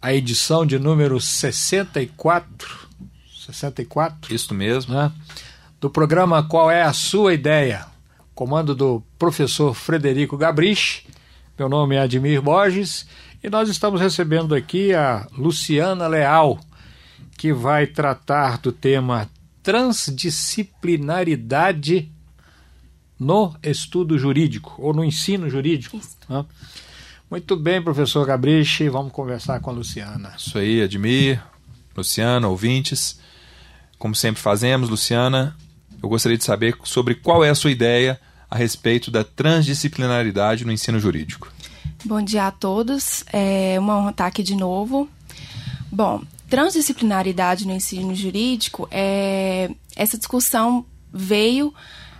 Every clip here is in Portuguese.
a edição de número 64, 64? Isso mesmo. Né? Do programa Qual é a Sua Ideia? Comando do professor Frederico Gabrich. Meu nome é Admir Borges e nós estamos recebendo aqui a Luciana Leal, que vai tratar do tema transdisciplinaridade no estudo jurídico ou no ensino jurídico. Né? Muito bem, professor Gabriche, vamos conversar com a Luciana. Isso aí, Admir, Luciana, ouvintes. Como sempre fazemos, Luciana, eu gostaria de saber sobre qual é a sua ideia a respeito da transdisciplinaridade no ensino jurídico. Bom dia a todos, é uma honra estar aqui de novo. Bom, transdisciplinaridade no ensino jurídico, é, essa discussão veio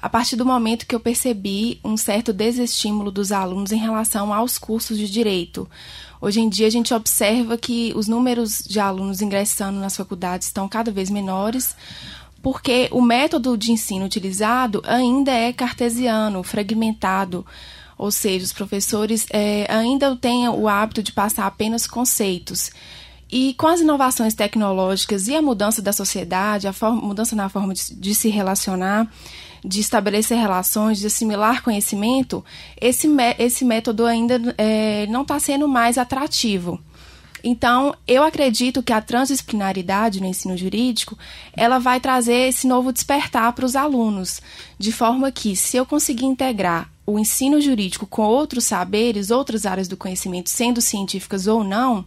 a partir do momento que eu percebi um certo desestímulo dos alunos em relação aos cursos de direito. Hoje em dia, a gente observa que os números de alunos ingressando nas faculdades estão cada vez menores, porque o método de ensino utilizado ainda é cartesiano, fragmentado, ou seja, os professores é, ainda têm o hábito de passar apenas conceitos. E com as inovações tecnológicas e a mudança da sociedade, a forma, mudança na forma de, de se relacionar, de estabelecer relações, de assimilar conhecimento, esse, esse método ainda é, não está sendo mais atrativo. Então, eu acredito que a transdisciplinaridade no ensino jurídico, ela vai trazer esse novo despertar para os alunos, de forma que, se eu conseguir integrar o ensino jurídico com outros saberes, outras áreas do conhecimento, sendo científicas ou não,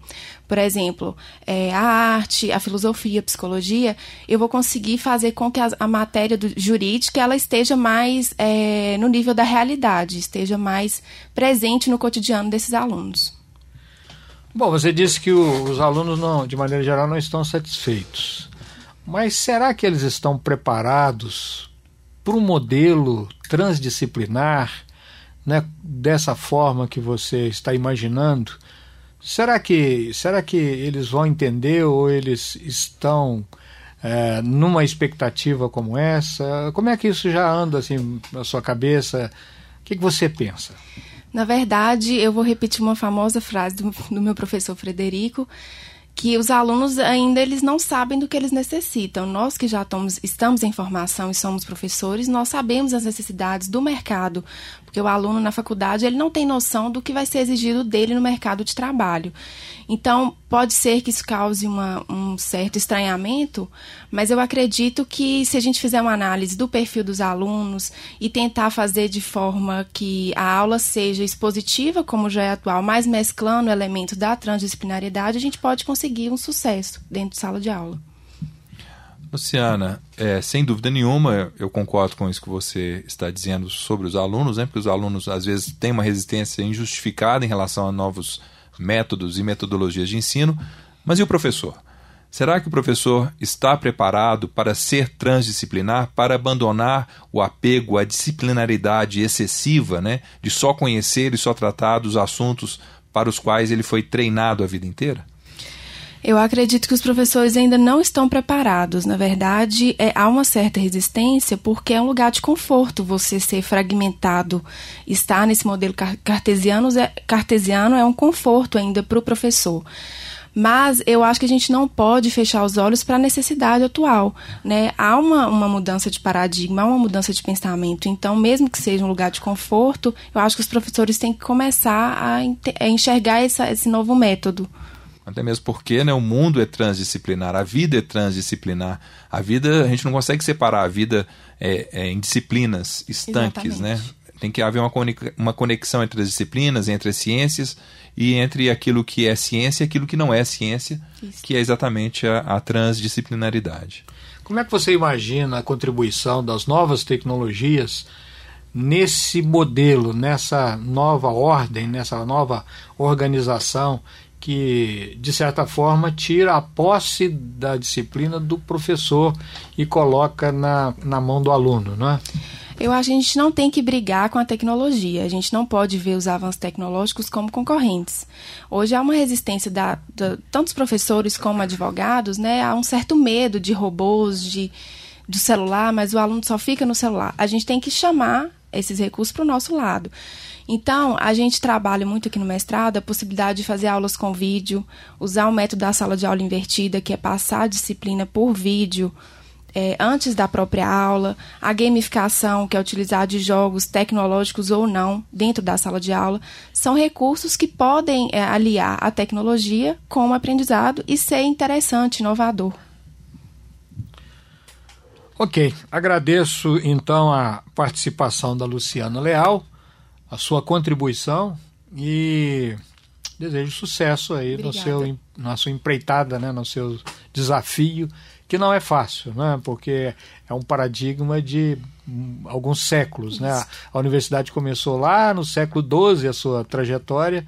por exemplo, é, a arte, a filosofia, a psicologia, eu vou conseguir fazer com que a, a matéria do, jurídica ela esteja mais é, no nível da realidade, esteja mais presente no cotidiano desses alunos. Bom, você disse que o, os alunos, não, de maneira geral, não estão satisfeitos. Mas será que eles estão preparados para um modelo transdisciplinar né, dessa forma que você está imaginando, será que, será que eles vão entender ou eles estão é, numa expectativa como essa? Como é que isso já anda assim na sua cabeça? O que, que você pensa? Na verdade, eu vou repetir uma famosa frase do, do meu professor Frederico, que os alunos ainda eles não sabem do que eles necessitam. Nós que já estamos, estamos em formação e somos professores, nós sabemos as necessidades do mercado, porque o aluno na faculdade ele não tem noção do que vai ser exigido dele no mercado de trabalho. Então, pode ser que isso cause uma, um certo estranhamento, mas eu acredito que se a gente fizer uma análise do perfil dos alunos e tentar fazer de forma que a aula seja expositiva, como já é atual, mas mesclando elementos da transdisciplinariedade, a gente pode conseguir um sucesso dentro de sala de aula. Luciana, é, sem dúvida nenhuma, eu concordo com isso que você está dizendo sobre os alunos, né? porque os alunos às vezes têm uma resistência injustificada em relação a novos métodos e metodologias de ensino. Mas e o professor? Será que o professor está preparado para ser transdisciplinar, para abandonar o apego à disciplinaridade excessiva, né, de só conhecer e só tratar dos assuntos para os quais ele foi treinado a vida inteira? Eu acredito que os professores ainda não estão preparados. Na verdade, é, há uma certa resistência porque é um lugar de conforto você ser fragmentado. Estar nesse modelo cartesiano é, cartesiano é um conforto ainda para o professor. Mas eu acho que a gente não pode fechar os olhos para a necessidade atual. Né? Há uma, uma mudança de paradigma, há uma mudança de pensamento. Então, mesmo que seja um lugar de conforto, eu acho que os professores têm que começar a, enxergar essa, esse novo método. Até mesmo porque né, o mundo é transdisciplinar, a vida é transdisciplinar. A vida, a gente não consegue separar a vida é, é, em disciplinas estanques, né? Tem que haver uma conexão entre as disciplinas, entre as ciências e entre aquilo que é ciência e aquilo que não é ciência, Isso. que é exatamente a, a transdisciplinaridade. Como é que você imagina a contribuição das novas tecnologias nesse modelo, nessa nova ordem, nessa nova organização que, de certa forma, tira a posse da disciplina do professor e coloca na, na mão do aluno, não é? Eu acho que a gente não tem que brigar com a tecnologia. A gente não pode ver os avanços tecnológicos como concorrentes. Hoje há uma resistência da, da professores como advogados, né? Há um certo medo de robôs, de do celular, mas o aluno só fica no celular. A gente tem que chamar esses recursos para o nosso lado. Então, a gente trabalha muito aqui no mestrado a possibilidade de fazer aulas com vídeo, usar o método da sala de aula invertida, que é passar a disciplina por vídeo é, antes da própria aula, a gamificação, que é utilizar de jogos tecnológicos ou não dentro da sala de aula, são recursos que podem é, aliar a tecnologia com o aprendizado e ser interessante, inovador. Ok, agradeço então a participação da Luciana Leal a sua contribuição e desejo sucesso aí no seu, na sua empreitada, né, no seu desafio, que não é fácil, né, porque é um paradigma de hum, alguns séculos. Né? A universidade começou lá no século XII a sua trajetória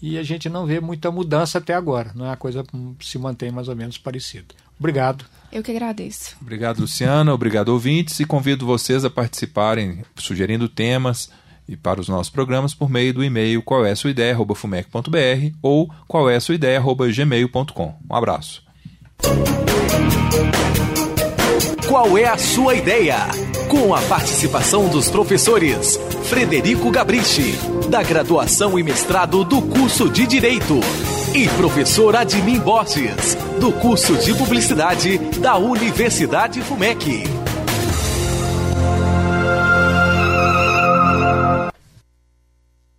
e a gente não vê muita mudança até agora. Né? A coisa se mantém mais ou menos parecida. Obrigado. Eu que agradeço. Obrigado, Luciana. Obrigado, ouvintes. E convido vocês a participarem, sugerindo temas e para os nossos programas por meio do e-mail qual é sua ideia, ou qual é sua ideia, gmail.com. Um abraço. Qual é a sua ideia? Com a participação dos professores Frederico Gabrichi, da graduação e mestrado do curso de Direito, e professor Admin Borges, do curso de Publicidade da Universidade FUMEC.